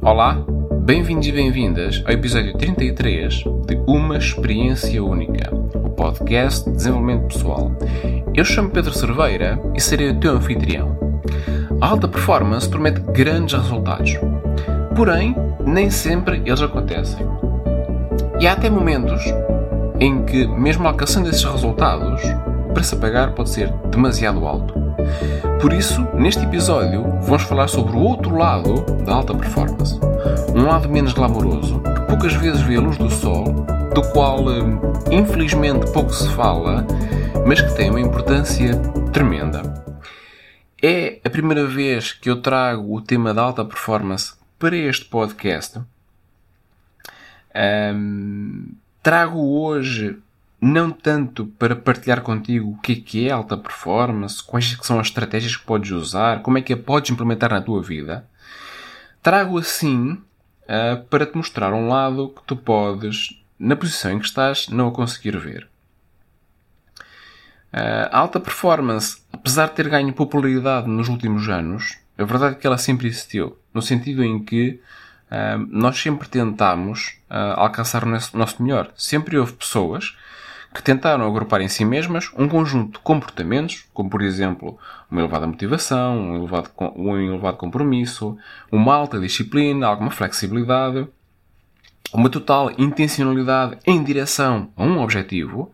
Olá, bem-vindos e bem-vindas ao episódio 33 de Uma Experiência Única, o podcast de desenvolvimento pessoal. Eu chamo Pedro Cerveira e serei o teu anfitrião. A alta performance promete grandes resultados, porém, nem sempre eles acontecem. E há até momentos em que, mesmo alcançando esses resultados, o preço a pagar pode ser demasiado alto. Por isso, neste episódio, vamos falar sobre o outro lado da alta performance. Um lado menos glamouroso, que poucas vezes vê a luz do sol, do qual hum, infelizmente pouco se fala, mas que tem uma importância tremenda. É a primeira vez que eu trago o tema da alta performance para este podcast. Um, trago hoje não tanto para partilhar contigo o que é é alta performance, quais são as estratégias que podes usar, como é que a podes implementar na tua vida. Trago assim uh, para te mostrar um lado que tu podes, na posição em que estás, não a conseguir ver. Uh, a alta performance, apesar de ter ganho popularidade nos últimos anos, a verdade é que ela sempre existiu, no sentido em que uh, nós sempre tentámos alcançar o nosso melhor. Sempre houve pessoas que tentaram agrupar em si mesmas um conjunto de comportamentos, como por exemplo uma elevada motivação, um elevado, um elevado compromisso, uma alta disciplina, alguma flexibilidade, uma total intencionalidade em direção a um objetivo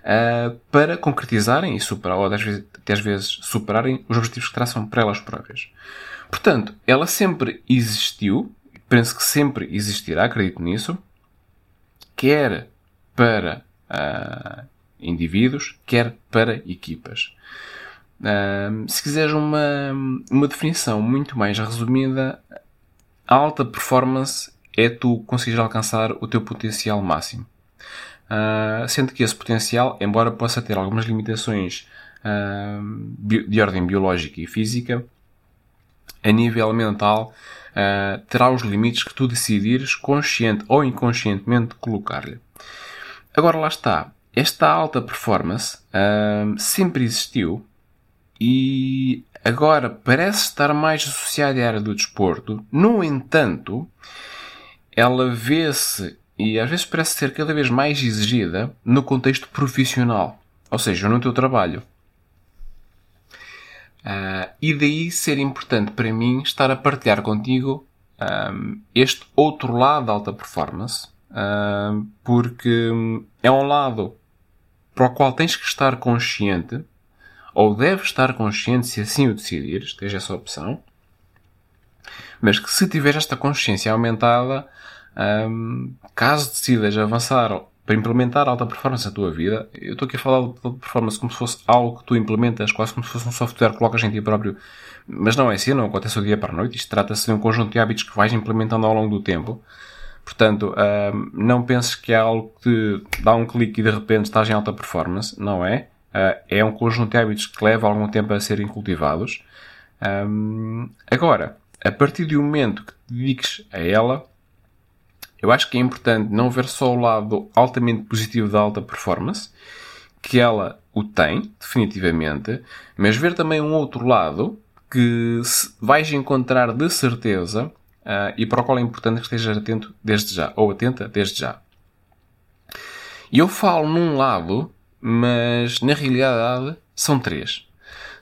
uh, para concretizarem e superar, ou às vezes, até às vezes superarem os objetivos que traçam para elas próprias. Portanto, ela sempre existiu, penso que sempre existirá, acredito nisso, quer para uh, indivíduos, quer para equipas. Uh, se quiseres uma, uma definição muito mais resumida, a alta performance é tu conseguires alcançar o teu potencial máximo. Uh, sendo que esse potencial, embora possa ter algumas limitações de ordem biológica e física, a nível mental, terá os limites que tu decidires, consciente ou inconscientemente, colocar-lhe. Agora lá está. Esta alta performance sempre existiu e agora parece estar mais associada à área do desporto. No entanto, ela vê-se e às vezes parece ser cada vez mais exigida no contexto profissional, ou seja, no teu trabalho. Uh, e daí ser importante para mim estar a partilhar contigo um, este outro lado da alta performance, uh, porque é um lado para o qual tens que estar consciente, ou deves estar consciente se assim o decidires, tens essa opção, mas que se tiveres esta consciência aumentada, um, caso decidas avançar para implementar alta performance na tua vida, eu estou aqui a falar de performance como se fosse algo que tu implementas, quase como se fosse um software que colocas em ti próprio, mas não é assim, não acontece do dia para a noite, isto trata-se de um conjunto de hábitos que vais implementando ao longo do tempo, Portanto, não penses que é algo que dá um clique e de repente estás em alta performance. Não é. Uh, é um conjunto de hábitos que leva algum tempo a serem cultivados. Um, agora, a partir do momento que te dediques a ela, eu acho que é importante não ver só o lado altamente positivo da alta performance, que ela o tem, definitivamente, mas ver também um outro lado que vais encontrar de certeza uh, e para o qual é importante que estejas atento desde já, ou atenta desde já. E eu falo num lado, mas na realidade são três.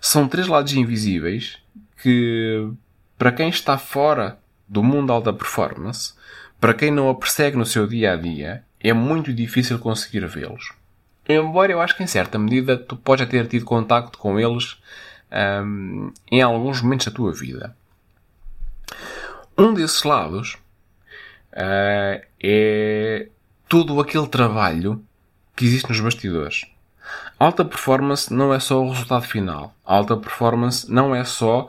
São três lados invisíveis que, para quem está fora do mundo alta performance, para quem não a persegue no seu dia a dia, é muito difícil conseguir vê-los. Embora eu acho que em certa medida tu podes ter tido contacto com eles um, em alguns momentos da tua vida. Um desses lados uh, é todo aquele trabalho que existe nos bastidores. Alta performance não é só o resultado final. Alta performance não é só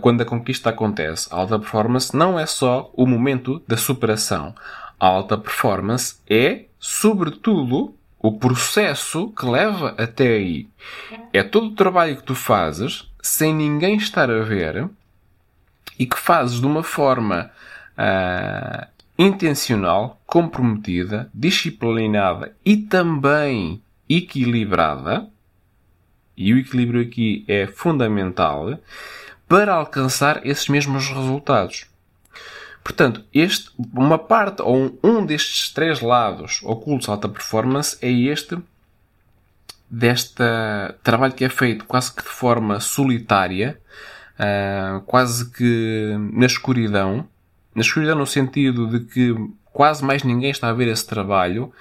quando a conquista acontece. Alta performance não é só o momento da superação. Alta performance é, sobretudo, o processo que leva até aí. É todo o trabalho que tu fazes sem ninguém estar a ver e que fazes de uma forma uh, intencional, comprometida, disciplinada e também equilibrada, e o equilíbrio aqui é fundamental, para alcançar esses mesmos resultados. Portanto, este, uma parte ou um, destes três lados ocultos à alta performance é este deste trabalho que é feito quase que de forma solitária, uh, quase que na escuridão, na escuridão no sentido de que quase mais ninguém está a ver esse trabalho,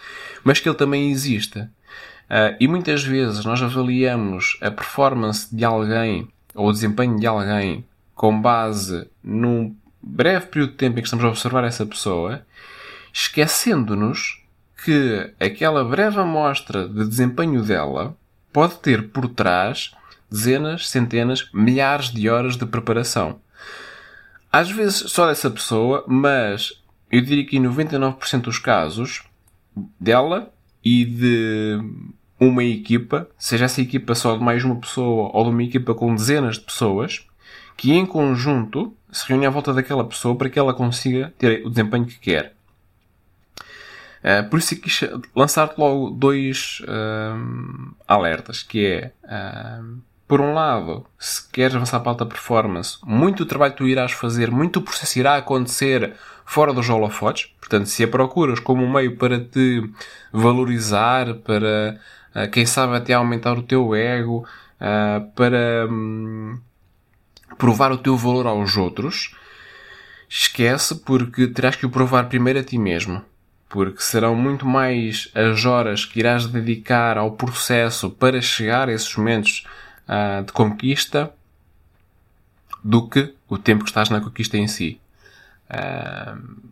mas que ele também existe. Uh, e muitas vezes nós avaliamos a performance de alguém ou o desempenho de alguém com base num breve período de tempo em que estamos a observar essa pessoa, esquecendo-nos que aquela breve amostra de desempenho dela pode ter por trás dezenas, centenas, milhares de horas de preparação. Às vezes só dessa pessoa, mas eu diria que em 99% dos casos dela e de uma equipa, seja essa equipa só de mais uma pessoa ou de uma equipa com dezenas de pessoas, que em conjunto se reúnem à volta daquela pessoa para que ela consiga ter o desempenho que quer. Uh, por isso é quis lançar-te logo dois uh, alertas, que é, uh, por um lado, se queres avançar para alta performance, muito trabalho tu irás fazer, muito processo irá acontecer fora dos holofotes. Portanto, se a procuras como um meio para te valorizar, para, quem sabe, até aumentar o teu ego, para um, provar o teu valor aos outros, esquece porque terás que o provar primeiro a ti mesmo porque serão muito mais as horas que irás dedicar ao processo para chegar a esses momentos uh, de conquista do que o tempo que estás na conquista em si. Uh,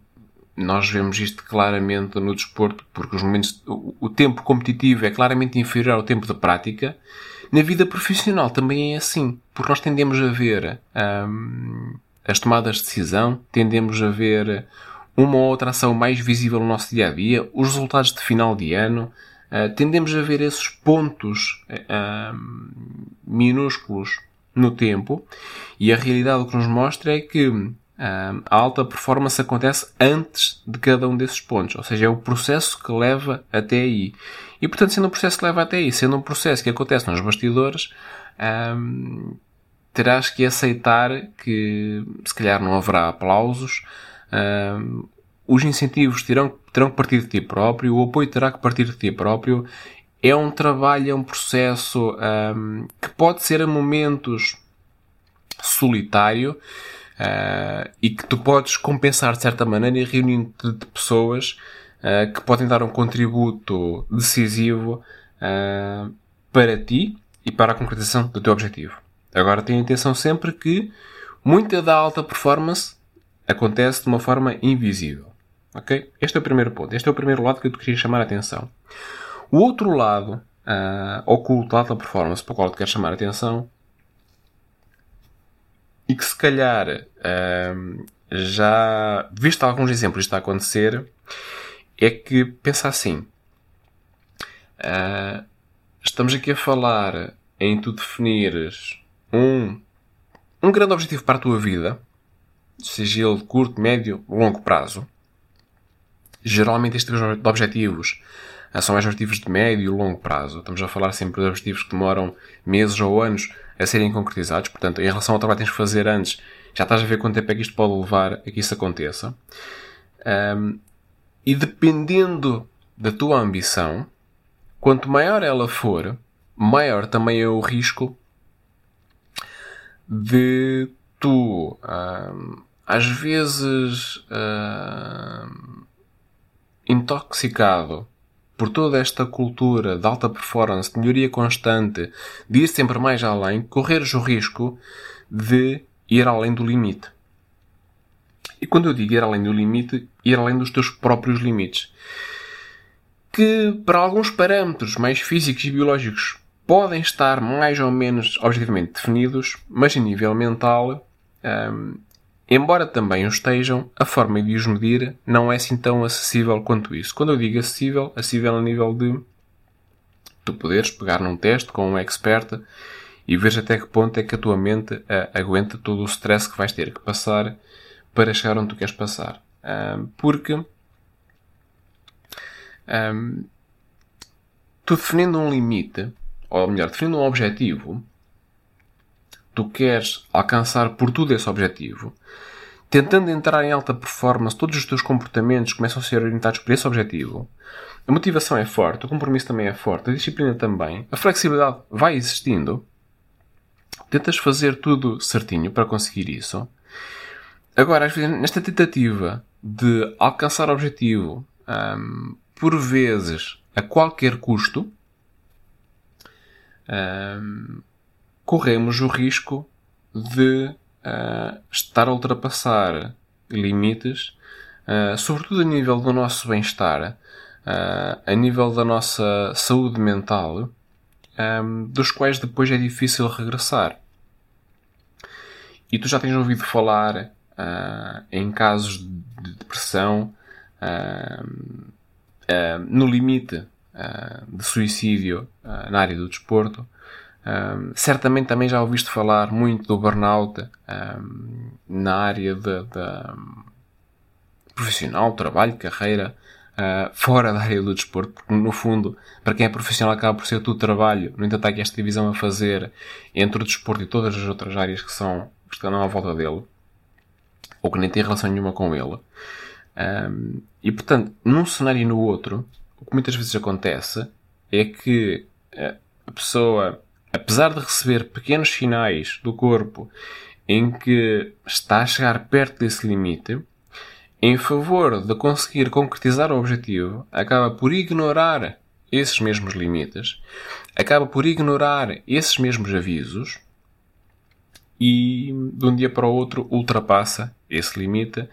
nós vemos isto claramente no desporto, porque os momentos, o, o, tempo competitivo é claramente inferior ao tempo de prática. Na vida profissional também é assim, porque nós tendemos a ver um, ah, as tomadas de decisão, tendemos a ver uma ou outra ação mais visível no nosso dia a dia, os resultados de final de ano, uh, tendemos a ver esses pontos uh, minúsculos no tempo e a realidade o que nos mostra é que uh, a alta performance acontece antes de cada um desses pontos, ou seja, é o processo que leva até aí. E portanto, sendo um processo que leva até aí, sendo um processo que acontece nos bastidores, terás que aceitar que se calhar não haverá aplausos, os incentivos terão, terão que partir de ti próprio, o apoio terá que partir de ti próprio. É um trabalho, é um processo um, que pode ser a momentos solitário uh, e que tu podes compensar de certa maneira reunindo-te de pessoas uh, que podem dar um contributo decisivo uh, para ti e para a concretização do teu objetivo. Agora tenha atenção sempre que muita da alta performance acontece de uma forma invisível. Ok? Este é o primeiro ponto. Este é o primeiro lado que eu te queria chamar a atenção. O outro lado, uh, oculto, lado da performance, para o qual te quero chamar a atenção, e que se calhar uh, já viste alguns exemplos disto a acontecer, é que pensa assim. Uh, estamos aqui a falar em tu definires um, um grande objetivo para a tua vida, seja ele curto, médio, longo prazo. Geralmente estes objetivos ah, são mais objetivos de médio e longo prazo. Estamos a falar sempre de objetivos que demoram meses ou anos a serem concretizados. Portanto, em relação ao trabalho que tens de fazer antes, já estás a ver quanto tempo é que isto pode levar a que isso aconteça. Um, e dependendo da tua ambição, quanto maior ela for, maior também é o risco de tu, um, às vezes, um, intoxicado por toda esta cultura de alta performance, de melhoria constante, de ir sempre mais além, correres o risco de ir além do limite. E quando eu digo ir além do limite, ir além dos teus próprios limites. Que para alguns parâmetros mais físicos e biológicos podem estar mais ou menos objetivamente definidos, mas a nível mental hum, Embora também o estejam, a forma de os medir não é assim tão acessível quanto isso. Quando eu digo acessível, acessível a nível de tu poderes pegar num teste com um expert e ver até que ponto é que a tua mente uh, aguenta todo o stress que vais ter que passar para chegar onde tu queres passar. Porque tu definindo um limite, ou melhor, definindo um objetivo, tu queres alcançar por tudo esse objetivo, tentando entrar em alta performance, todos os teus comportamentos começam a ser orientados por esse objetivo. A motivação é forte, o compromisso também é forte, a disciplina também, a flexibilidade vai existindo. Tentas fazer tudo certinho para conseguir isso. Agora, às vezes, nesta tentativa de alcançar o objetivo, um, por vezes a qualquer custo, um, corremos o risco de uh, estar a ultrapassar limites, uh, sobretudo a nível do nosso bem-estar, uh, a nível da nossa saúde mental, um, dos quais depois é difícil regressar. E tu já tens ouvido falar em casos de depressão no limite de suicídio na área do desporto, um, certamente também já ouviste falar muito do burnout um, na área de profissional, trabalho, carreira, uh, fora da área do desporto, porque no fundo, para quem é profissional acaba por ser tudo trabalho, no entanto há aqui esta divisão a fazer entre o desporto e todas as outras áreas que são que estão à volta dele, ou que nem têm relação nenhuma com ele. Um, e portanto, num cenário e no outro, o que muitas vezes acontece é que a pessoa apesar de receber pequenos sinais do corpo em que está a chegar perto desse limite, em favor de conseguir concretizar o objetivo, acaba por ignorar esses mesmos limites, acaba por ignorar esses mesmos avisos e de um dia para o outro ultrapassa esse limite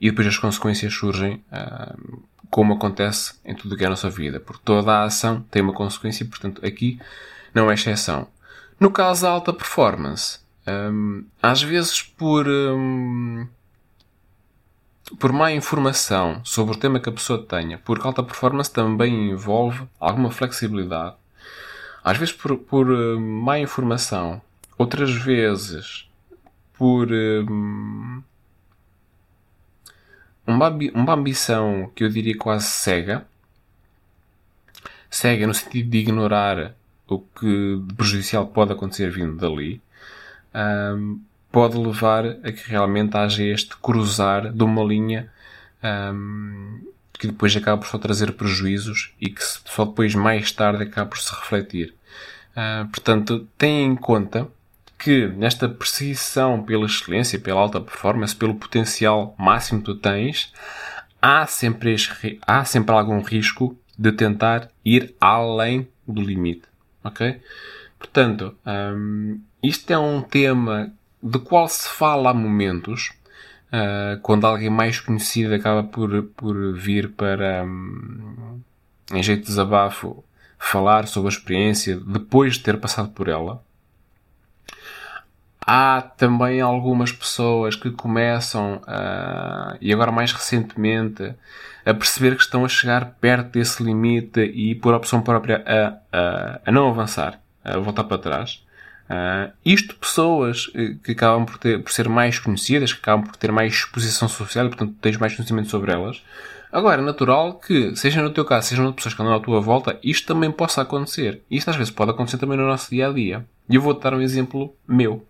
e depois as consequências surgem ah, como acontece em tudo o que é a nossa vida, porque toda a ação tem uma consequência e, portanto, aqui não é exceção. No caso da alta performance, um, às vezes por, um, por má informação sobre o tema que a pessoa tenha, porque alta performance também envolve alguma flexibilidade, às vezes por, por hum, má informação, outras vezes por um, uma ambição que eu diria quase cega, cega no sentido de ignorar o que prejudicial pode acontecer vindo dali, um, pode levar a que realmente haja este cruzar de uma linha um, que depois acaba por só trazer prejuízos e que só depois, mais tarde, acaba por se refletir. Uh, portanto, tenha em conta que nesta perseguição pela excelência, pela alta performance, pelo potencial máximo que tu tens, há sempre, este, há sempre algum risco de tentar ir além do limite. Ok? Portanto, um, isto é um tema de qual se fala há momentos, uh, quando alguém mais conhecido acaba por, por vir para, um, em jeito de desabafo, falar sobre a experiência depois de ter passado por ela. Há também algumas pessoas que começam, uh, e agora mais recentemente, a perceber que estão a chegar perto desse limite e, por opção própria, a, a, a não avançar, a voltar para trás. Uh, isto pessoas eh, que acabam por, ter, por ser mais conhecidas, que acabam por ter mais exposição social e, portanto, tens mais conhecimento sobre elas. Agora, é natural que, seja no teu caso, seja no pessoas que andam à tua volta, isto também possa acontecer. Isto às vezes pode acontecer também no nosso dia a dia. E eu vou-te dar um exemplo meu.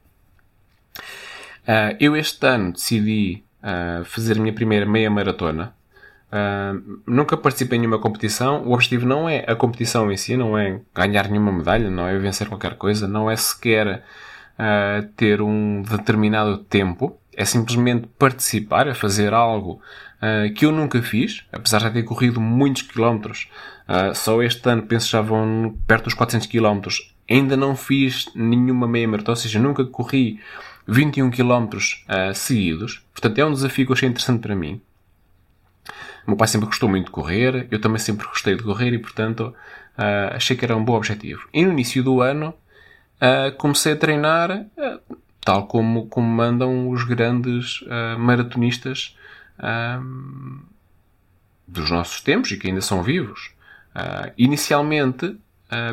Uh, eu este ano decidi uh, fazer a minha primeira meia maratona. Uh, nunca participei em nenhuma competição. O objetivo não é a competição em si, não é ganhar nenhuma medalha, não é vencer qualquer coisa, não é sequer ter um determinado tempo. É simplesmente participar, é fazer algo que eu nunca fiz, apesar de ter corrido muitos quilómetros. só este ano, penso, já vão perto dos 400 quilómetros. Ainda não fiz nenhuma meia maratona, ou seja, nunca corri 21 quilómetros seguidos. Portanto, é um desafio que eu achei interessante para mim. O meu pai sempre gostou muito de correr, eu também sempre gostei de correr e, portanto, uh, achei que era um bom objetivo. E no início do ano uh, comecei a treinar uh, tal como, como mandam os grandes maratonistas dos nossos tempos e que ainda são vivos. inicialmente,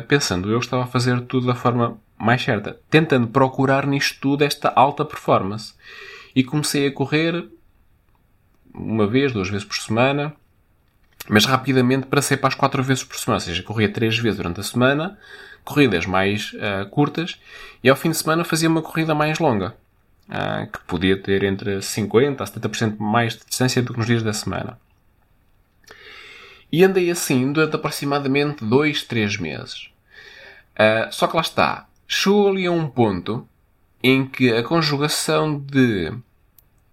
pensando eu estava a fazer tudo da forma mais certa, tentando procurar nisto tudo esta alta performance. E comecei a correr uma vez, duas vezes por semana, mas rapidamente para ser para as quatro vezes por semana, ou seja, corria três vezes durante a semana, corridas mais uh, curtas, e ao fim de semana fazia uma corrida mais longa. uh, que podia ter entre 50% a 70% mais de distância do que nos dias da semana. E andei assim durante aproximadamente 2, 3 meses. Uh, só que lá está. Chegou ali a um ponto em que a conjugação de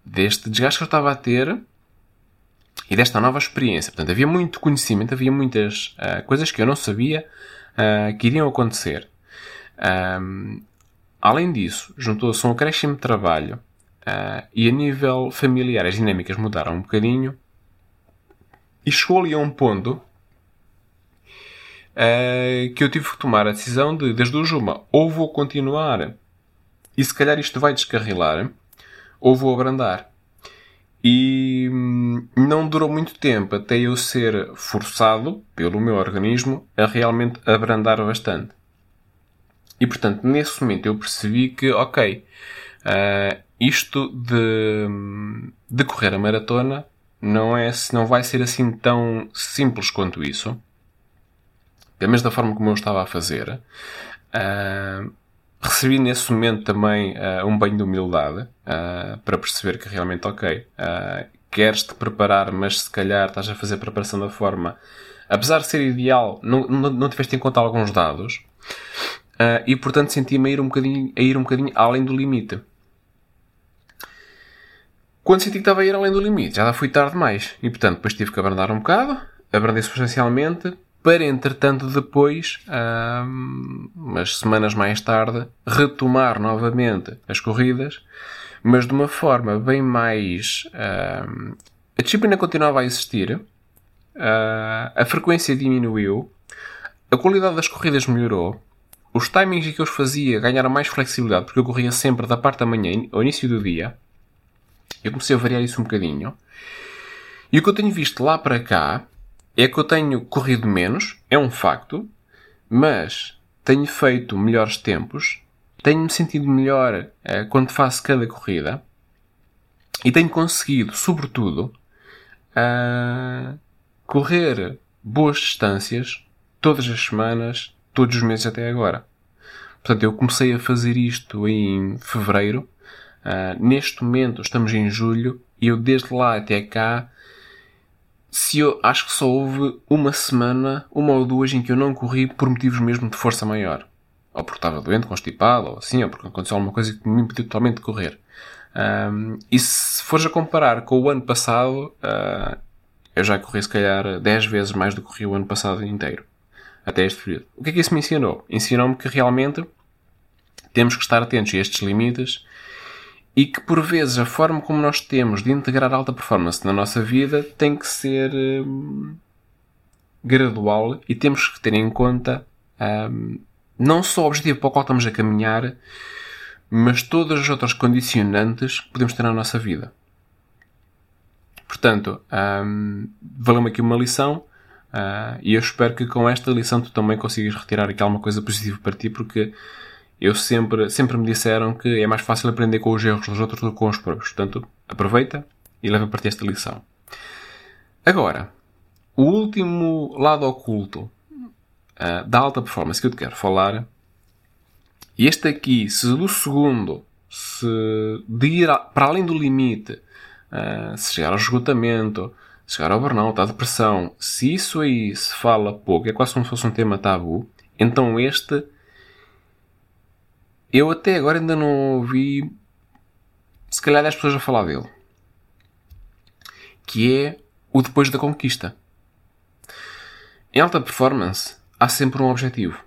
deste desgaste que eu estava a ter e desta nova experiência. Portanto, havia muito conhecimento, havia muitas uh, coisas que eu não sabia uh, que iriam acontecer. Um, além disso, juntou-se um acréscimo de trabalho uh, e a nível familiar as dinâmicas mudaram um bocadinho e chegou ali a um ponto que eu tive que tomar a decisão de, das duas uma, ou vou continuar e se calhar isto vai descarrilar, ou vou abrandar. E hum, não durou muito tempo até eu ser forçado pelo meu organismo a realmente abrandar bastante. E portanto, nesse momento eu percebi que, ok, uh, isto de, de correr a maratona não, é, não vai ser assim tão simples quanto isso. Da forma como eu estava a fazer. Uh, recebi nesse momento também uh, um banho de humildade uh, para perceber que realmente, ok, uh, queres-te preparar, mas se calhar estás a fazer preparação da forma, apesar de ser ideal, não, não, não tiveste em conta alguns dados e portanto senti-me a ir um bocadinho, a ir um bocadinho além do limite. Quando senti que estava a ir além do limite, já fui tarde demais e portanto depois tive que abrandar um bocado, abrandei substancialmente, para entretanto depois, umas semanas mais tarde, retomar novamente as corridas, mas de uma forma bem mais. a disciplina continuava a existir, a frequência diminuiu, a qualidade das corridas melhorou, os timings que eu os fazia ganharam mais flexibilidade, porque eu corria sempre da parte da manhã ao início do dia. Eu comecei a variar isso um bocadinho. E o que eu tenho visto lá para cá é que eu tenho corrido menos, é um facto, mas tenho feito melhores tempos, tenho-me sentido melhor uh, quando faço cada corrida e tenho conseguido, sobretudo, uh, correr boas distâncias todas as semanas, todos os meses até agora. Portanto, eu comecei a fazer isto em fevereiro. Uh, neste momento estamos em julho e eu desde lá até cá se eu acho que só houve uma semana, uma ou duas, em que eu não corri por motivos mesmo de força maior. Ou porque estava doente, constipado, ou assim, ou porque aconteceu alguma coisa que me impediu totalmente de correr. Um, e se fores a comparar com o ano passado, uh, eu já corri se calhar 10 vezes mais do que corri o ano passado inteiro. Até este período. O que é que isso me ensinou? Ensinou-me que realmente temos que estar atentos a estes limites e que por vezes a forma como nós temos de integrar alta performance na nossa vida tem que ser hum, gradual e temos que ter em conta hum, não só o objetivo para o qual estamos a caminhar, mas todas as outras condicionantes que podemos ter na nossa vida. Portanto, hum, valeu-me aqui uma lição uh, e eu espero que com esta lição tu também consigas retirar aqui alguma coisa positiva para ti, porque eu sempre, sempre me disseram que é mais fácil aprender com os erros dos outros do que com os próprios. Portanto, aproveita e leva para ti esta lição. Agora, o último lado oculto uh, da alta performance que eu te quero falar, e este aqui, se do segundo, se de ir para além do limite, uh, se chegar ao esgotamento, se chegar ao burnout, à depressão, se isso aí se fala pouco, é quase como se fosse um tema tabu, então este eu até agora ainda não ouvi, se calhar, 10 pessoas a falar dele. Que é o depois da conquista. Em alta performance, há sempre um objetivo.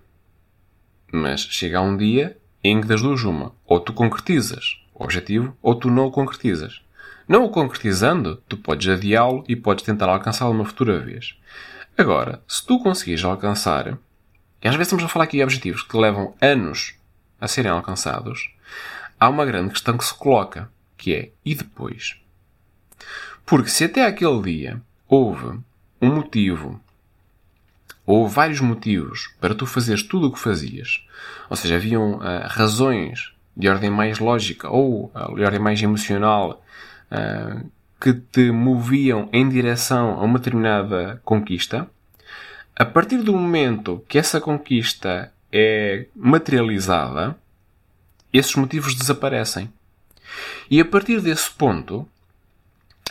Mas chega um dia em que das duas uma. Ou tu concretizas o objetivo, ou tu não o concretizas. Não o concretizando, tu podes adiá-lo e podes tentar alcançá-lo uma futura vez. Agora, se tu conseguires alcançar, e às vezes estamos a falar aqui de objetivos que levam anos a serem alcançados, há uma grande questão que se coloca, que é e depois? Porque se até aquele dia houve um motivo ou vários motivos para tu fazeres tudo o que fazias, ou seja, haviam uh, razões de ordem mais lógica ou uh, de ordem mais emocional uh, que te moviam em direção a uma determinada conquista, a partir do momento que essa conquista é materializada, esses motivos desaparecem. E a partir desse ponto,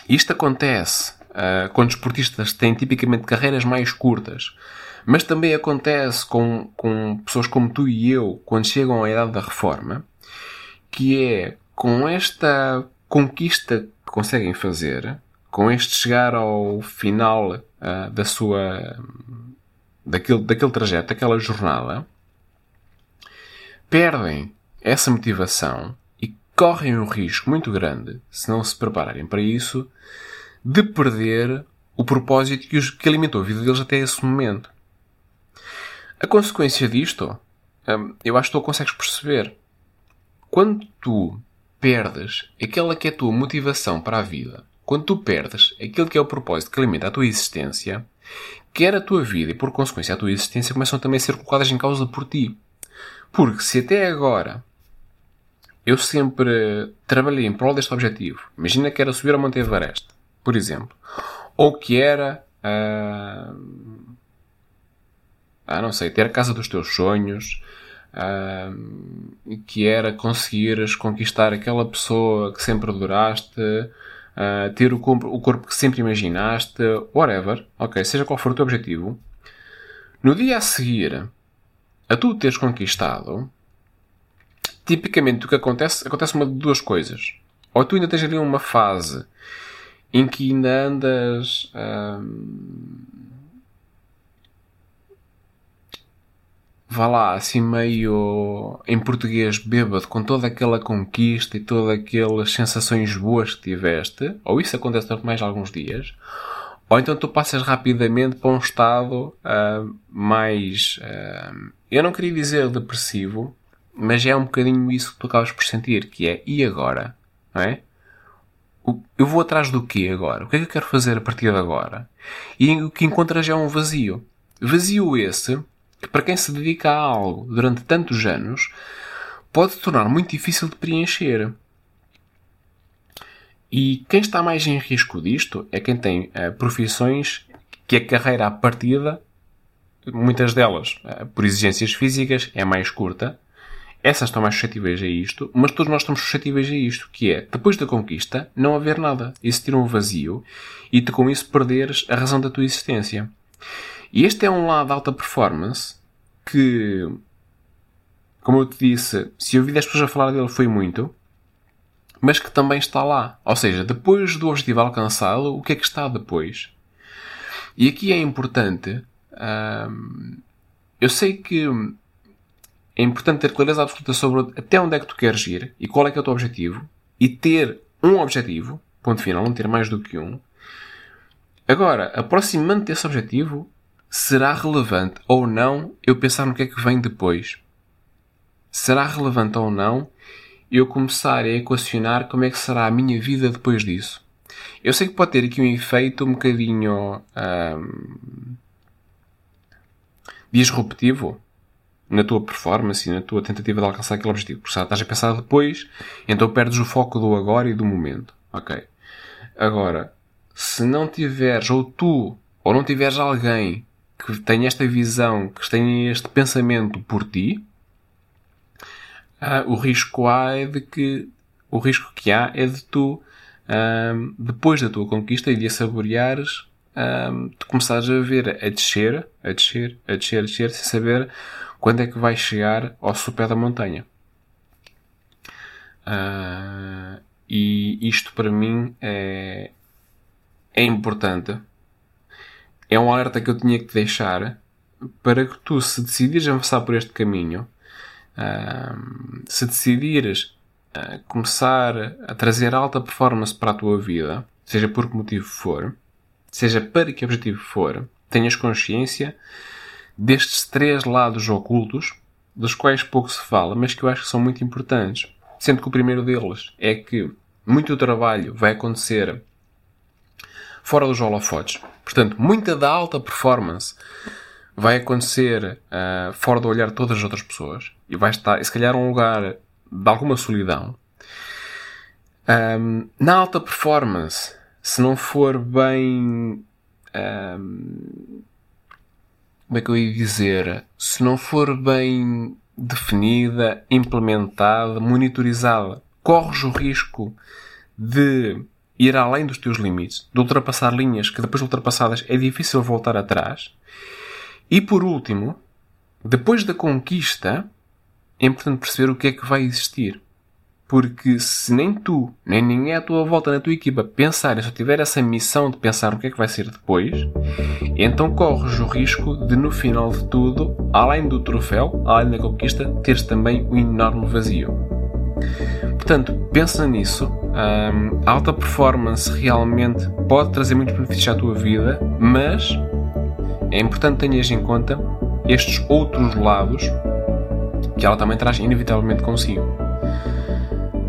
isto acontece uh, quando esportistas têm tipicamente carreiras mais curtas, mas também acontece com, com pessoas como tu e eu quando chegam à idade da reforma, que é com esta conquista que conseguem fazer, com este chegar ao final uh, da sua daquele, daquele trajeto, daquela jornada, perdem essa motivação e correm um risco muito grande, se não se prepararem para isso, de perder o propósito que, os, que alimentou a vida deles até esse momento. A consequência disto, hum, eu acho que tu consegues perceber. Quando tu perdes aquela que é a tua motivação para a vida, quando tu perdes aquilo que é o propósito que alimenta a tua existência, quer a tua vida e por consequência a tua existência começam também a ser colocadas em causa por ti. Porque se até agora eu sempre trabalhei em prol deste objetivo, imagina que era subir ao Monte Everest, por exemplo, ou que era. Uh, ah, não sei, ter a casa dos teus sonhos, uh, que era conseguires conquistar aquela pessoa que sempre adoraste, uh, ter o corpo, o corpo que sempre imaginaste, whatever, ok, seja qual for o teu objetivo, no dia a seguir a tu teres conquistado, tipicamente o que acontece, acontece uma de duas coisas. Ou tu ainda tens ali uma fase em que ainda andas. Hum, vá lá, assim meio em português bêbado, com toda aquela conquista e todas aquelas sensações boas que tiveste, ou isso acontece durante mais alguns dias, ou então tu passas rapidamente para um estado uh, mais. Uh, eu não queria dizer depressivo, mas é um bocadinho isso que tu acabas por sentir, que é e agora? Não é? Eu vou atrás do quê agora? O que é que eu quero fazer a partir de agora? E o que encontras é um vazio. Vazio esse que, para quem se dedica a algo durante tantos anos, pode tornar muito difícil de preencher. E quem está mais em risco disto é quem tem uh, profissões que a carreira à partida, muitas delas uh, por exigências físicas, é mais curta. Essas estão mais suscetíveis a isto, mas todos nós estamos suscetíveis a isto, que é, depois da conquista, não haver nada. Existir um vazio e tu com isso perderes a razão da tua existência. E este é um lado de alta performance que, como eu te disse, se ouvi 10 pessoas a falar dele foi muito, mas que também está lá. Ou seja, depois do objetivo alcançado, o que é que está depois? E aqui é importante. Hum, eu sei que é importante ter clareza absoluta sobre até onde é que tu queres ir e qual é que é o teu objetivo e ter um objetivo, ponto final, não ter mais do que um. Agora, aproximando desse objetivo, será relevante ou não eu pensar no que é que vem depois? Será relevante ou não eu começar a equacionar como é que será a minha vida depois disso. Eu sei que pode ter aqui um efeito um bocadinho disruptivo na tua performance e na tua tentativa de alcançar aquele objetivo. Porque se estás a pensar depois, então perdes o foco do agora e do momento. Ok. Agora, se não tiveres, ou tu, ou não tiveres alguém que tenha esta visão, que tenha este pensamento por ti, uh, o risco há é de que o risco que há é de tu um, depois da tua conquista e de a saboreares um, tu começares a ver a descer, a descer, a descer, a descer, sem saber quando é que vais chegar ao sopé da montanha. Uh, e isto para mim é, é importante. É um alerta que eu tinha que deixar para que tu, se decidires avançar por este caminho, se decidires uh, começar a trazer alta performance para a tua vida, seja por que motivo for, seja para que objetivo for, tenhas consciência destes três lados ocultos, dos quais pouco se fala, mas que eu acho que são muito importantes. Sendo que o primeiro deles é que muito trabalho vai acontecer fora dos holofotes. Portanto, muita da alta performance vai acontecer uh, fora do olhar de todas as outras pessoas e vai estar, se calhar, um lugar de alguma solidão. Um, na alta performance, se não for bem. Um, como é que eu ia dizer? Se não for bem definida, implementada, monitorizada corres o risco de ir além dos teus limites, de ultrapassar linhas que depois de ultrapassadas é difícil voltar atrás. E por último, depois da conquista, é importante perceber o que é que vai existir. Porque se nem tu, nem ninguém à tua volta na tua equipa pensarem, se tiver essa missão de pensar o que é que vai ser depois, então corres o risco de no final de tudo, além do troféu, além da conquista, teres também um enorme vazio. Portanto, pensa nisso. A alta performance realmente pode trazer muitos benefícios à tua vida, mas é importante tenhas em conta estes outros lados que ela também traz inevitavelmente consigo.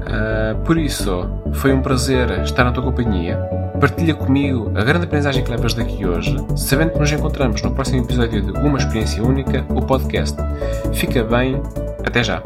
Uh, por isso, foi um prazer estar na tua companhia. Partilha comigo a grande aprendizagem que levas daqui hoje, sabendo que nos encontramos no próximo episódio de Uma Experiência Única, o podcast. Fica bem, até já!